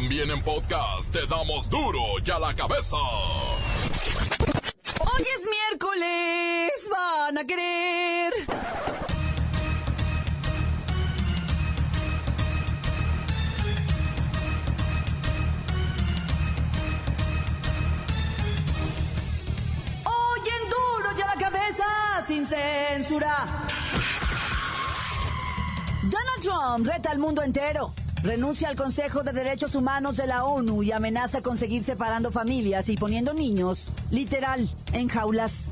También en podcast te damos duro y a la cabeza. Hoy es miércoles, van a querer. Hoy en duro y a la cabeza, sin censura. Donald Trump reta al mundo entero. Renuncia al Consejo de Derechos Humanos de la ONU y amenaza con seguir separando familias y poniendo niños, literal, en jaulas.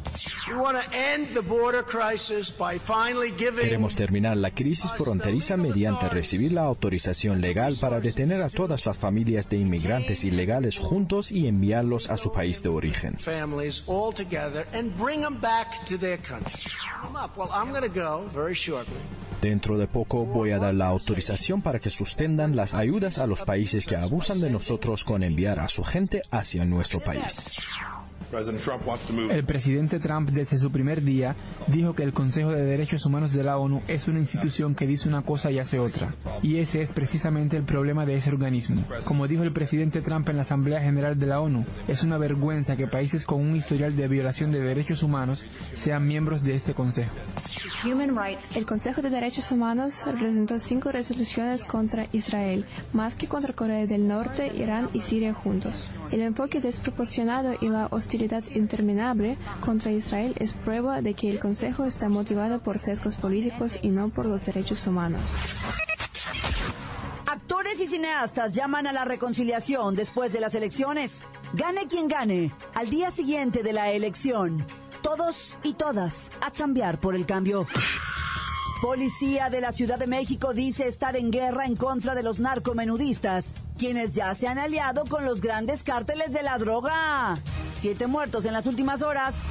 Queremos terminar la crisis fronteriza mediante recibir la autorización legal para detener a todas las familias de inmigrantes ilegales juntos y enviarlos a su país de origen. Dentro de poco voy a dar la autorización para que suspendan las ayudas a los países que abusan de nosotros con enviar a su gente hacia nuestro país. El presidente Trump desde su primer día dijo que el Consejo de Derechos Humanos de la ONU es una institución que dice una cosa y hace otra. Y ese es precisamente el problema de ese organismo. Como dijo el presidente Trump en la Asamblea General de la ONU, es una vergüenza que países con un historial de violación de derechos humanos sean miembros de este Consejo. El Consejo de Derechos Humanos representó cinco resoluciones contra Israel, más que contra Corea del Norte, Irán y Siria juntos. El enfoque desproporcionado y la hostilidad interminable contra Israel es prueba de que el Consejo está motivado por sesgos políticos y no por los derechos humanos. Actores y cineastas llaman a la reconciliación después de las elecciones. Gane quien gane, al día siguiente de la elección. Todos y todas a chambear por el cambio. Policía de la Ciudad de México dice estar en guerra en contra de los narcomenudistas, quienes ya se han aliado con los grandes cárteles de la droga. Siete muertos en las últimas horas.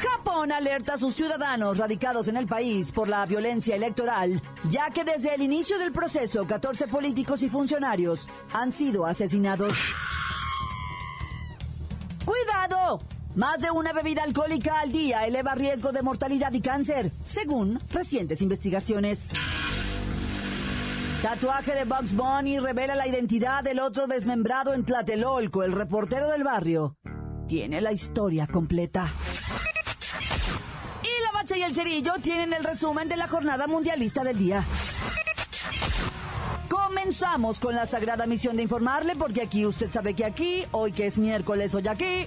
Japón alerta a sus ciudadanos radicados en el país por la violencia electoral, ya que desde el inicio del proceso 14 políticos y funcionarios han sido asesinados. Más de una bebida alcohólica al día eleva riesgo de mortalidad y cáncer, según recientes investigaciones. Tatuaje de Bugs Bunny revela la identidad del otro desmembrado en Tlatelolco, el reportero del barrio. Tiene la historia completa. Y la bacha y el cerillo tienen el resumen de la jornada mundialista del día. Comenzamos con la sagrada misión de informarle, porque aquí usted sabe que aquí, hoy que es miércoles, hoy aquí,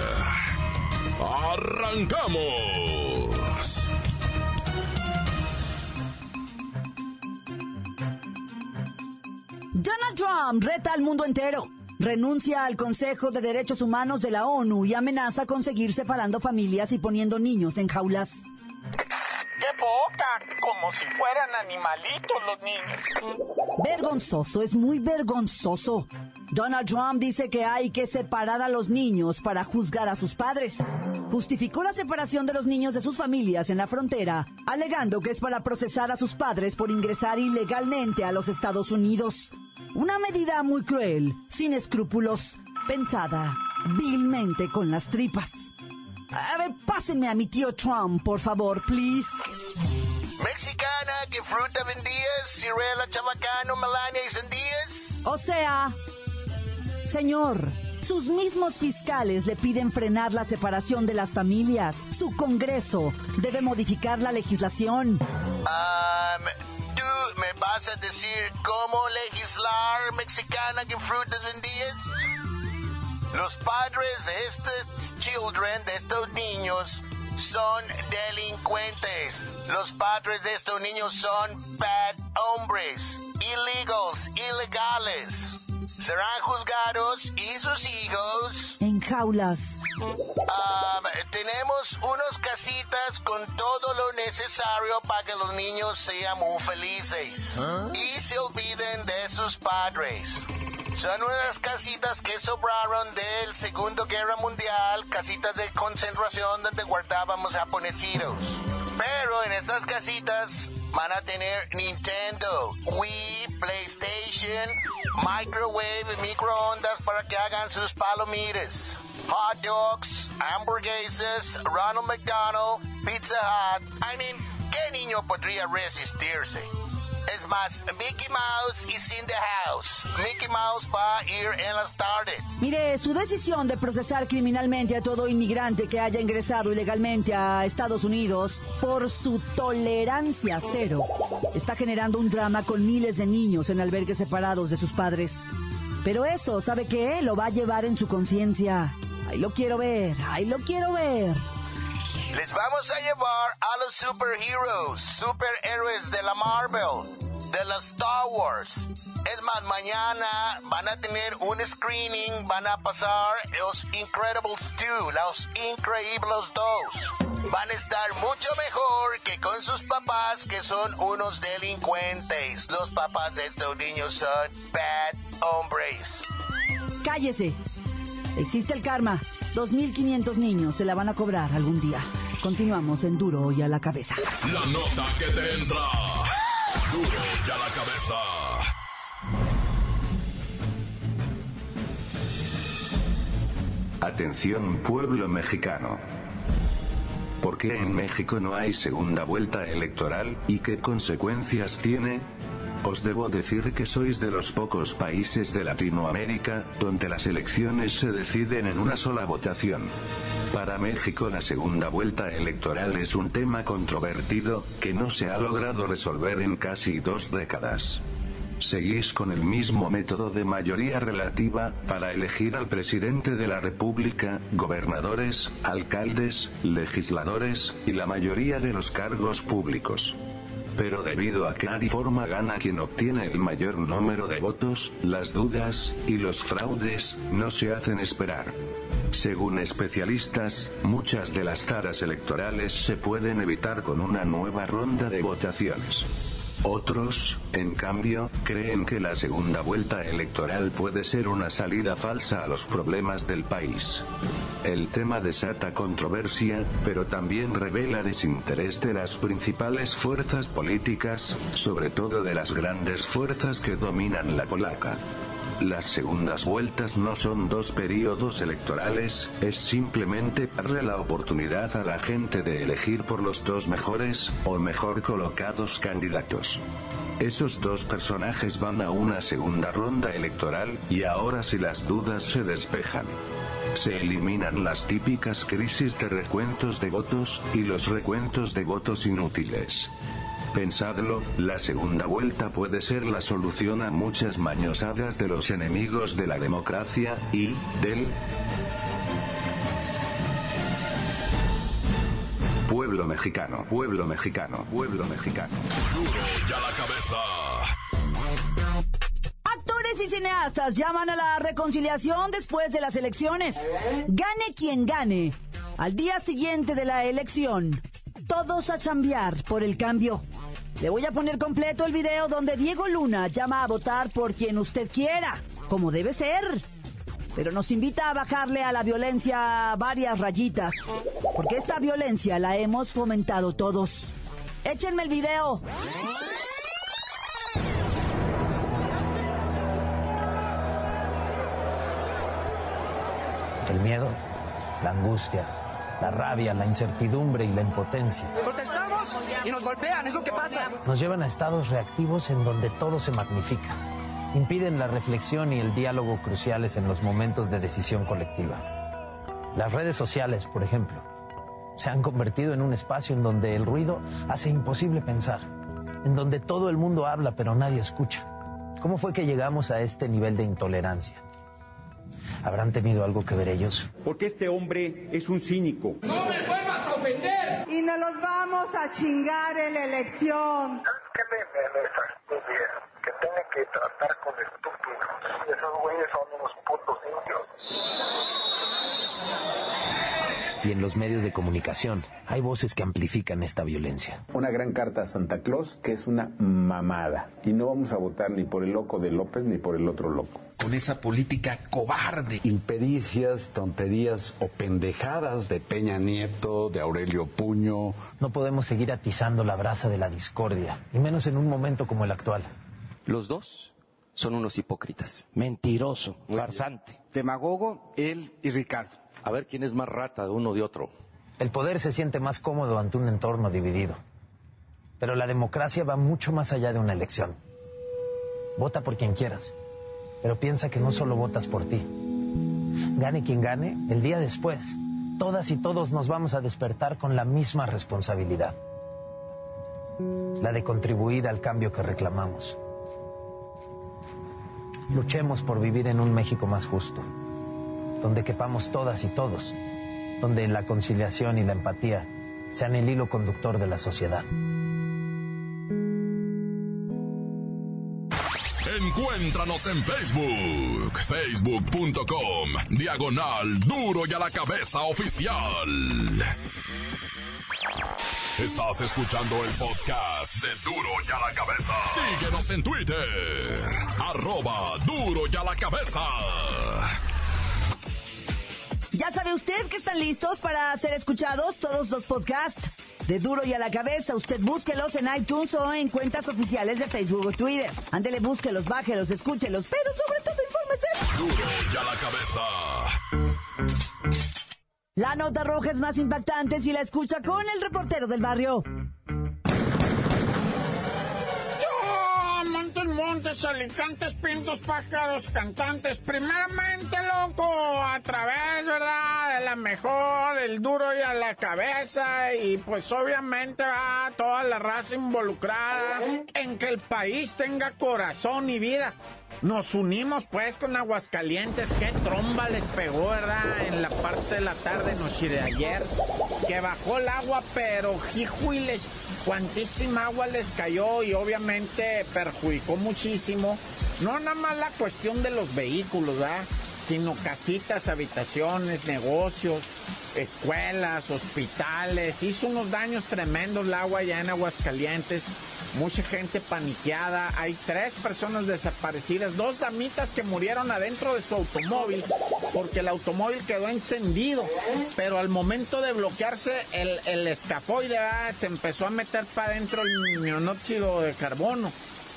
¡Arrancamos! Donald Trump reta al mundo entero. Renuncia al Consejo de Derechos Humanos de la ONU y amenaza con seguir separando familias y poniendo niños en jaulas. ¡Qué boca! Como si fueran animalitos los niños. Vergonzoso, es muy vergonzoso. Donald Trump dice que hay que separar a los niños para juzgar a sus padres. Justificó la separación de los niños de sus familias en la frontera, alegando que es para procesar a sus padres por ingresar ilegalmente a los Estados Unidos. Una medida muy cruel, sin escrúpulos, pensada vilmente con las tripas. A ver, pásenme a mi tío Trump, por favor, please. Mexicana, ¿qué fruta vendías? Cirela, chabacano, melania y sandías. O sea, señor, sus mismos fiscales le piden frenar la separación de las familias. Su Congreso debe modificar la legislación. Um, ¿Tú me vas a decir cómo legislar, mexicana, qué frutas vendías? Los padres de estos children, de estos niños, son delincuentes. Los padres de estos niños son bad hombres, illegals, ilegales. Serán juzgados y sus hijos. En jaulas. Um, tenemos unos casitas con todo lo necesario para que los niños sean muy felices y se olviden de sus padres. Son unas casitas que sobraron del Segundo Guerra Mundial, casitas de concentración donde guardábamos japonesitos. Pero en estas casitas van a tener Nintendo, Wii, PlayStation, microwave microondas para que hagan sus palomitas. Hot dogs, hamburguesas, Ronald McDonald, Pizza Hut. I mean, ¿qué niño podría resistirse? Es más, Mickey Mouse is in the house. Mickey Mouse va a ir en las tardes. Mire, su decisión de procesar criminalmente a todo inmigrante que haya ingresado ilegalmente a Estados Unidos por su tolerancia cero está generando un drama con miles de niños en albergues separados de sus padres. Pero eso, ¿sabe qué? Lo va a llevar en su conciencia. Ahí lo quiero ver, ahí lo quiero ver. Les vamos a llevar a los superheroes, superhéroes de la Marvel, de la Star Wars. Es más, mañana van a tener un screening, van a pasar los Incredibles 2, los Increíbles 2. Van a estar mucho mejor que con sus papás que son unos delincuentes. Los papás de estos niños son bad hombres. Cállese. Existe el karma. 2.500 niños se la van a cobrar algún día. Continuamos en Duro y a la cabeza. La nota que te entra. Duro y a la cabeza. Atención pueblo mexicano. ¿Por qué en México no hay segunda vuelta electoral y qué consecuencias tiene? Os debo decir que sois de los pocos países de Latinoamérica, donde las elecciones se deciden en una sola votación. Para México la segunda vuelta electoral es un tema controvertido, que no se ha logrado resolver en casi dos décadas. Seguís con el mismo método de mayoría relativa, para elegir al presidente de la República, gobernadores, alcaldes, legisladores, y la mayoría de los cargos públicos. Pero debido a que nadie forma gana quien obtiene el mayor número de votos, las dudas, y los fraudes, no se hacen esperar. Según especialistas, muchas de las taras electorales se pueden evitar con una nueva ronda de votaciones. Otros, en cambio, creen que la segunda vuelta electoral puede ser una salida falsa a los problemas del país. El tema desata controversia, pero también revela desinterés de las principales fuerzas políticas, sobre todo de las grandes fuerzas que dominan la polaca. Las segundas vueltas no son dos periodos electorales, es simplemente darle la oportunidad a la gente de elegir por los dos mejores, o mejor colocados candidatos. Esos dos personajes van a una segunda ronda electoral, y ahora si las dudas se despejan. Se eliminan las típicas crisis de recuentos de votos, y los recuentos de votos inútiles. Pensadlo, la segunda vuelta puede ser la solución a muchas mañosadas de los enemigos de la democracia, y, del pueblo mexicano, pueblo mexicano, pueblo mexicano. Duro y a la cabeza. Actores y cineastas llaman a la reconciliación después de las elecciones. Gane quien gane. Al día siguiente de la elección, todos a chambear por el cambio. Le voy a poner completo el video donde Diego Luna llama a votar por quien usted quiera, como debe ser. Pero nos invita a bajarle a la violencia varias rayitas, porque esta violencia la hemos fomentado todos. Échenme el video. El miedo, la angustia, la rabia, la incertidumbre y la impotencia. Protestamos y nos golpean, es lo que pasa. Nos llevan a estados reactivos en donde todo se magnifica. Impiden la reflexión y el diálogo cruciales en los momentos de decisión colectiva. Las redes sociales, por ejemplo, se han convertido en un espacio en donde el ruido hace imposible pensar, en donde todo el mundo habla pero nadie escucha. ¿Cómo fue que llegamos a este nivel de intolerancia? ¿Habrán tenido algo que ver ellos? Porque este hombre es un cínico. ¡No me ofender! Y nos los vamos a chingar en la elección. ¿Qué me esa estupidez? Que tienen que tratar con estúpidos. Esos güeyes son unos putos indios. Y en los medios de comunicación hay voces que amplifican esta violencia. Una gran carta a Santa Claus que es una mamada. Y no vamos a votar ni por el loco de López ni por el otro loco. Con esa política cobarde. Impericias, tonterías o pendejadas de Peña Nieto, de Aurelio Puño. No podemos seguir atizando la brasa de la discordia, y menos en un momento como el actual. Los dos son unos hipócritas. Mentiroso, farsante. Demagogo, él y Ricardo. A ver quién es más rata de uno de otro. El poder se siente más cómodo ante un entorno dividido. Pero la democracia va mucho más allá de una elección. Vota por quien quieras, pero piensa que no solo votas por ti. Gane quien gane, el día después, todas y todos nos vamos a despertar con la misma responsabilidad. La de contribuir al cambio que reclamamos. Luchemos por vivir en un México más justo, donde quepamos todas y todos, donde la conciliación y la empatía sean el hilo conductor de la sociedad. Encuéntranos en Facebook, facebook.com, diagonal duro y a la cabeza oficial. Estás escuchando el podcast de Duro y a la cabeza. Síguenos en Twitter, arroba duro y a la cabeza. Ya sabe usted que están listos para ser escuchados todos los podcasts de Duro y a la Cabeza. Usted búsquelos en iTunes o en cuentas oficiales de Facebook o Twitter. Ándele, búsquelos, bájelos, escúchelos, pero sobre todo infórmese. Duro y a la cabeza. La nota roja es más impactante si la escucha con el reportero del barrio. Montes, alicantes, pintos, pájaros, cantantes. Primeramente, loco, a través, ¿verdad? De la mejor, el duro y a la cabeza. Y pues obviamente va toda la raza involucrada en que el país tenga corazón y vida. Nos unimos pues con Aguascalientes, qué tromba les pegó, ¿verdad? En la parte de la tarde, noche de ayer, que bajó el agua, pero les cuantísima agua les cayó y obviamente perjudicó muchísimo. No nada más la cuestión de los vehículos, ¿verdad? Sino casitas, habitaciones, negocios, escuelas, hospitales. Hizo unos daños tremendos el agua ya en Aguascalientes. Mucha gente paniqueada, hay tres personas desaparecidas, dos damitas que murieron adentro de su automóvil porque el automóvil quedó encendido, pero al momento de bloquearse el, el escafoide ah, se empezó a meter para adentro el monóxido de carbono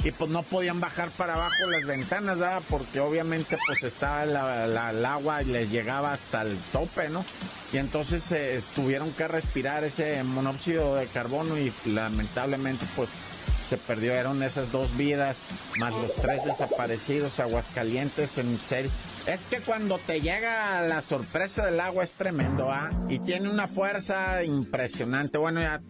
y pues no podían bajar para abajo las ventanas, ¿verdad? porque obviamente pues estaba el agua y les llegaba hasta el tope, ¿no? Y entonces eh, tuvieron que respirar ese monóxido de carbono y lamentablemente pues se perdieron esas dos vidas, más los tres desaparecidos, Aguascalientes, en serio. Es que cuando te llega la sorpresa del agua es tremendo, ¿ah? Y tiene una fuerza impresionante. Bueno, ya...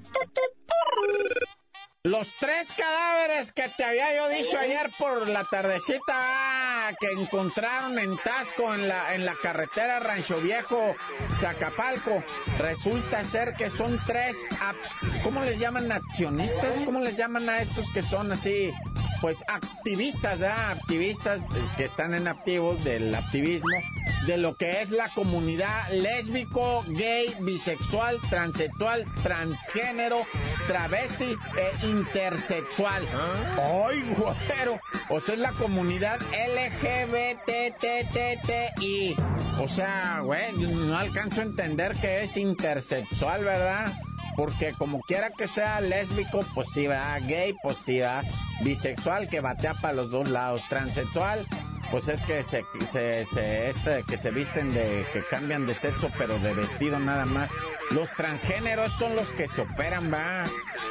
Los tres cadáveres que te había yo dicho ayer por la tardecita que encontraron en Tasco en la, en la carretera Rancho Viejo, Zacapalco, resulta ser que son tres, ¿cómo les llaman? ¿Accionistas? ¿Cómo les llaman a estos que son así? Pues activistas, ¿verdad? Activistas que están en activos del activismo de lo que es la comunidad lésbico, gay, bisexual, transexual, transgénero, travesti e intersexual. ¡Ay, güero! O sea, es la comunidad LGBTTTI. O sea, güey, no alcanzo a entender que es intersexual, ¿verdad? Porque como quiera que sea lésbico, pues sí, va. Gay, pues sí, va. Bisexual, que batea para los dos lados. Transexual, pues es que se, se, se, este, que se visten de, que cambian de sexo, pero de vestido nada más. Los transgéneros son los que se operan, va.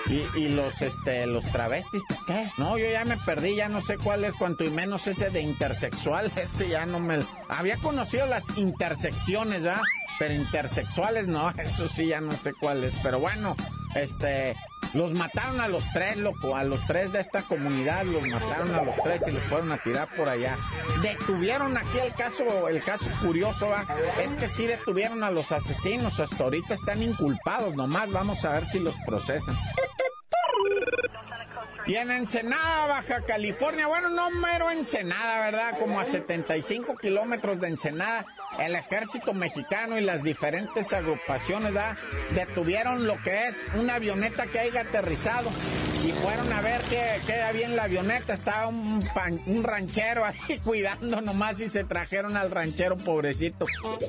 Y, y los, este, los travestis, pues qué. No, yo ya me perdí, ya no sé cuál es, cuanto y menos ese de intersexual, ese ya no me... Había conocido las intersecciones, ¿verdad? Pero intersexuales no, eso sí ya no sé cuál es. Pero bueno, este, los mataron a los tres, loco, a los tres de esta comunidad, los mataron a los tres y los fueron a tirar por allá. Detuvieron aquí el caso, el caso curioso, ¿va? es que sí detuvieron a los asesinos, hasta ahorita están inculpados, nomás vamos a ver si los procesan. Y en Ensenada, Baja California, bueno, no mero Ensenada, ¿verdad? Como a 75 kilómetros de Ensenada, el ejército mexicano y las diferentes agrupaciones. Detuvieron lo que es una avioneta que haya aterrizado y fueron a ver qué, había en la avioneta. Estaba un, ranchero ahí cuidando nomás y se trajeron al ranchero pobrecito.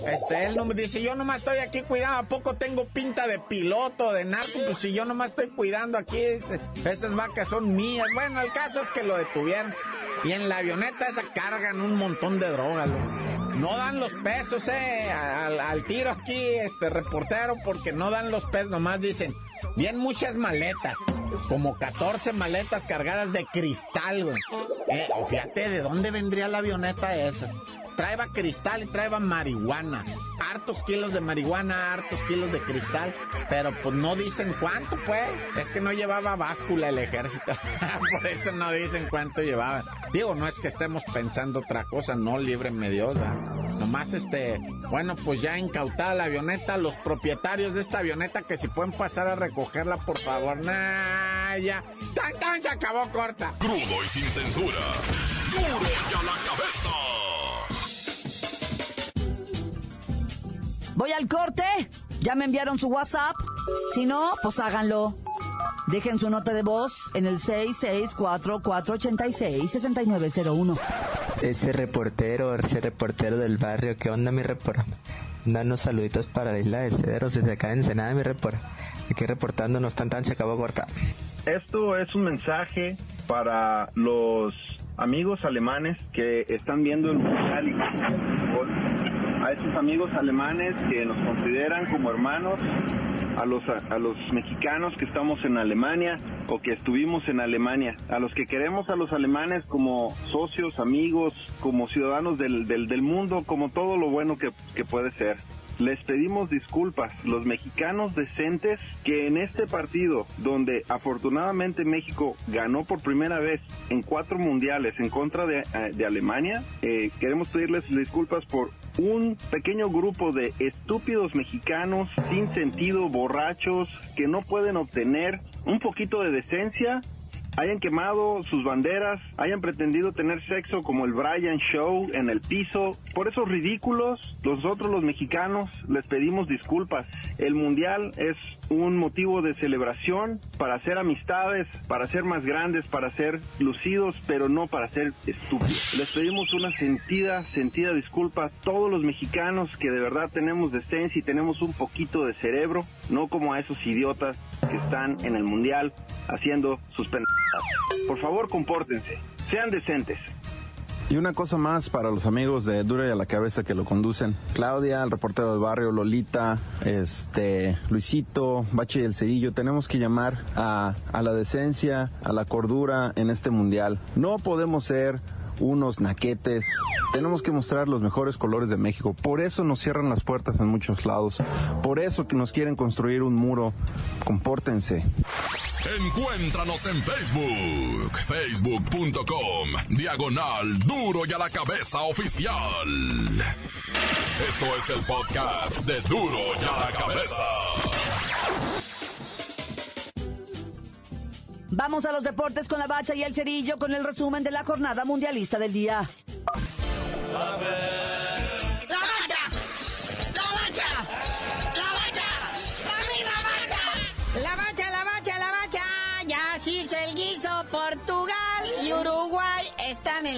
Este, él no me dice, yo nomás estoy aquí cuidando, ¿a poco tengo pinta de piloto, de narco? Pues si yo nomás estoy cuidando aquí, esas vacas son mías. Bueno, el caso es que lo detuvieron. Y en la avioneta esa cargan un montón de drogas, no dan los pesos, eh, al, tiro aquí, este reportero, porque no dan los pesos, nomás dicen, bien muchas maletas, como 14 maletas cargadas de cristal, güey. Eh, fíjate, ¿de dónde vendría la avioneta esa? Traeba cristal y traeba marihuana. Hartos kilos de marihuana, hartos kilos de cristal. Pero pues no dicen cuánto, pues. Es que no llevaba báscula el ejército. Por eso no dicen cuánto llevaba. Digo, no es que estemos pensando otra cosa, no, líbreme Dios, ¿verdad? Nomás este, bueno, pues ya incautada la avioneta, los propietarios de esta avioneta que si pueden pasar a recogerla, por favor. Nah, ya. Tan, tan, se acabó corta. Crudo y sin censura. Duro ya la cabeza. Voy al corte. Ya me enviaron su WhatsApp. Si no, pues háganlo. Dejen su nota de voz en el 664-486-6901. Ese reportero, ese reportero del barrio, ¿qué onda mi report? Danos saluditos para la isla de Cedros desde acá en Ensenada, mi report. Aquí reportándonos tan tan se acabó corta. Esto es un mensaje para los amigos alemanes que están viendo el mundial y a esos amigos alemanes que nos consideran como hermanos, a los, a, los mexicanos que estamos en Alemania o que estuvimos en Alemania, a los que queremos a los alemanes como socios, amigos, como ciudadanos del, del, mundo, como todo lo bueno que, que puede ser. Les pedimos disculpas, los mexicanos decentes, que en este partido, donde afortunadamente México ganó por primera vez en cuatro mundiales en contra de, eh, Alemania, eh, queremos pedirles disculpas por un pequeño grupo de estúpidos mexicanos sin sentido, borrachos, que no pueden obtener un poquito de decencia hayan quemado sus banderas, hayan pretendido tener sexo como el Brian Show en el piso. Por esos ridículos, nosotros los mexicanos les pedimos disculpas. El Mundial es un motivo de celebración para hacer amistades, para ser más grandes, para ser lucidos, pero no para ser estúpidos. Les pedimos una sentida, sentida disculpa a todos los mexicanos que de verdad tenemos decencia y tenemos un poquito de cerebro, no como a esos idiotas que están en el Mundial haciendo sus por favor, compórtense, sean decentes. Y una cosa más para los amigos de Dura y a la cabeza que lo conducen. Claudia, el reportero del barrio, Lolita, este, Luisito, Bache y el Cerillo, tenemos que llamar a, a la decencia, a la cordura en este mundial. No podemos ser unos naquetes. Tenemos que mostrar los mejores colores de México. Por eso nos cierran las puertas en muchos lados. Por eso que nos quieren construir un muro. Compórtense. Encuéntranos en Facebook. Facebook.com. Diagonal Duro y a la cabeza oficial. Esto es el podcast de Duro y a la cabeza. Vamos a los deportes con la bacha y el cerillo con el resumen de la jornada mundialista del día.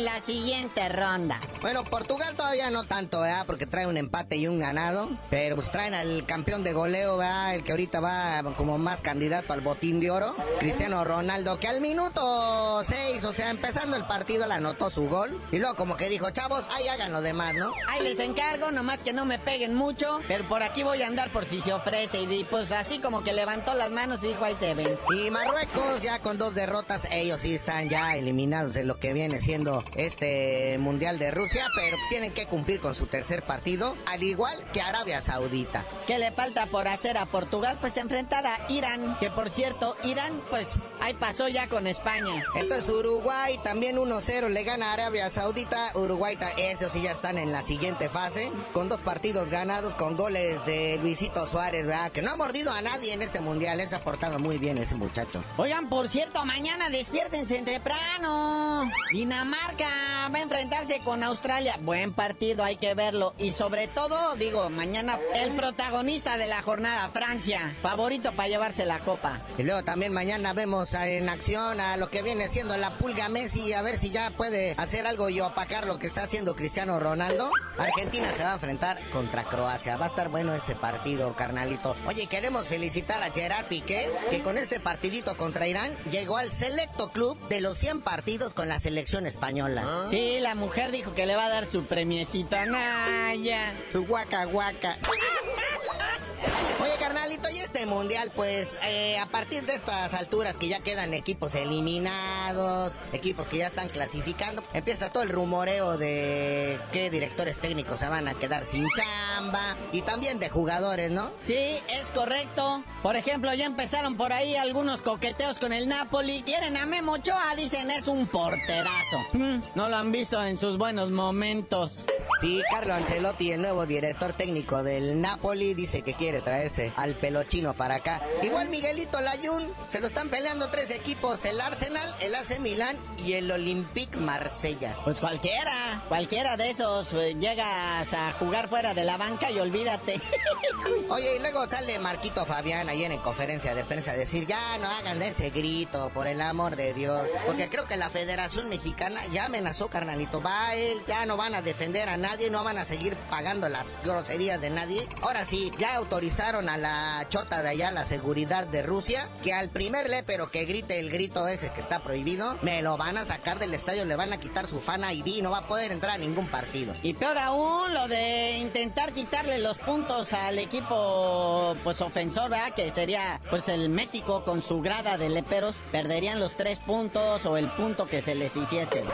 La siguiente ronda. Bueno, Portugal todavía no tanto, ¿verdad? Porque trae un empate y un ganado. Pero pues traen al campeón de goleo, ¿verdad? El que ahorita va como más candidato al botín de oro. Cristiano Ronaldo, que al minuto 6, o sea, empezando el partido, le anotó su gol. Y luego como que dijo, chavos, ahí hagan lo demás, ¿no? Ahí les encargo, nomás que no me peguen mucho. Pero por aquí voy a andar por si se ofrece. Y pues así como que levantó las manos y dijo, ahí se ven. Y Marruecos ya con dos derrotas, ellos sí están ya eliminados en lo que viene siendo este Mundial de Rusia, pero tienen que cumplir con su tercer partido, al igual que Arabia Saudita. ¿Qué le falta por hacer a Portugal? Pues enfrentar a Irán, que por cierto, Irán, pues ahí pasó ya con España. Entonces Uruguay también 1-0 le gana a Arabia Saudita. Uruguay, esos sí ya están en la siguiente fase, con dos partidos ganados, con goles de Luisito Suárez, ¿verdad? Que no ha mordido a nadie en este mundial, les ha portado muy bien ese muchacho. Oigan, por cierto, mañana despiértense temprano. Dinamarca va a enfrentarse con Australia. Buen partido, hay que verlo. Y sobre todo, digo, mañana el protagonista de la jornada, Francia, favorito para llevarse la copa. Y luego también mañana vemos en acción a lo que viene siendo la pulga Messi, a ver si ya puede hacer algo y opacar lo que está haciendo Cristiano Ronaldo. Argentina se va a enfrentar contra Croacia. Va a estar bueno ese partido, carnalito. Oye, queremos felicitar a Gerard Piqué, que con este partidito contra Irán llegó al selecto club de los 100 partidos con la selección española. ¿Ah? Sí, la mujer dijo que le va a dar su premiecita. Naya. Su guaca guaca. Oye, carnalito, y este mundial, pues, eh, a partir de estas alturas que ya quedan equipos eliminados, equipos que ya están clasificando, empieza todo el rumoreo de qué directores técnicos se van a quedar sin chamba y también de jugadores, ¿no? Sí, es correcto. Por ejemplo, ya empezaron por ahí algunos coqueteos con el Napoli. Quieren a Memo Ochoa, dicen es un porterazo. Mm, no lo han visto en sus buenos momentos. Sí, Carlo Ancelotti, el nuevo director técnico del Napoli, dice que quiere traerse al pelochino para acá. Igual Miguelito Layún, se lo están peleando tres equipos, el Arsenal, el AC Milán y el Olympique Marsella. Pues cualquiera, cualquiera de esos eh, llegas a jugar fuera de la banca y olvídate. Oye, y luego sale Marquito Fabián ayer en conferencia de prensa a decir, ya no hagan ese grito, por el amor de Dios. Porque creo que la Federación Mexicana ya amenazó, carnalito, va él, ya no van a defender a nadie, no van a seguir pagando las groserías de nadie. Ahora sí, ya autorizaron a la chota de allá, la seguridad de Rusia, que al primer pero que grite el grito ese que está prohibido, me lo van a sacar del estadio, le van a quitar su fan ID, no va a poder entrar a ningún partido. Y peor aún, lo de intentar quitarle los puntos al equipo, pues ofensor, ¿verdad? Que sería, pues el México con su grada de leperos, perderían los tres puntos o el punto que se les hiciese.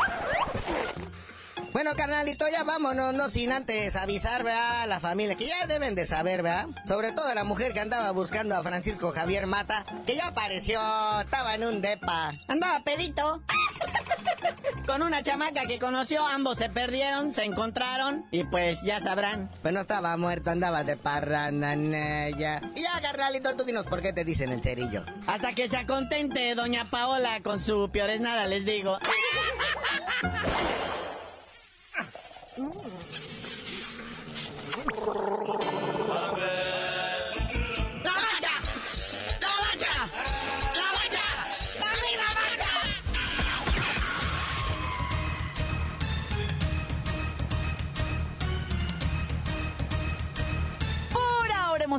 Bueno, carnalito, ya vámonos, no sin antes avisar, ¿verdad? A la familia, que ya deben de saber, ¿verdad? Sobre todo la mujer que andaba buscando a Francisco Javier Mata, que ya apareció, estaba en un depa. Andaba pedito. Con una chamaca que conoció, ambos se perdieron, se encontraron y pues ya sabrán. Pues no estaba muerto, andaba de parranda, ya. Y ya, carnalito, tú dinos por qué te dicen el cerillo. Hasta que se acontente doña Paola con su peores nada, les digo.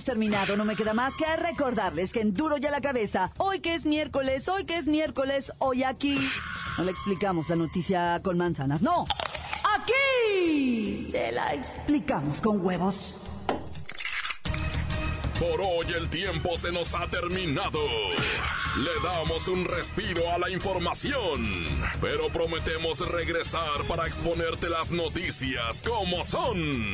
terminado. No me queda más que recordarles que en Duro ya la cabeza, hoy que es miércoles, hoy que es miércoles, hoy aquí. No le explicamos la noticia con manzanas, no. Aquí se la explicamos con huevos. Por hoy el tiempo se nos ha terminado. Le damos un respiro a la información, pero prometemos regresar para exponerte las noticias como son.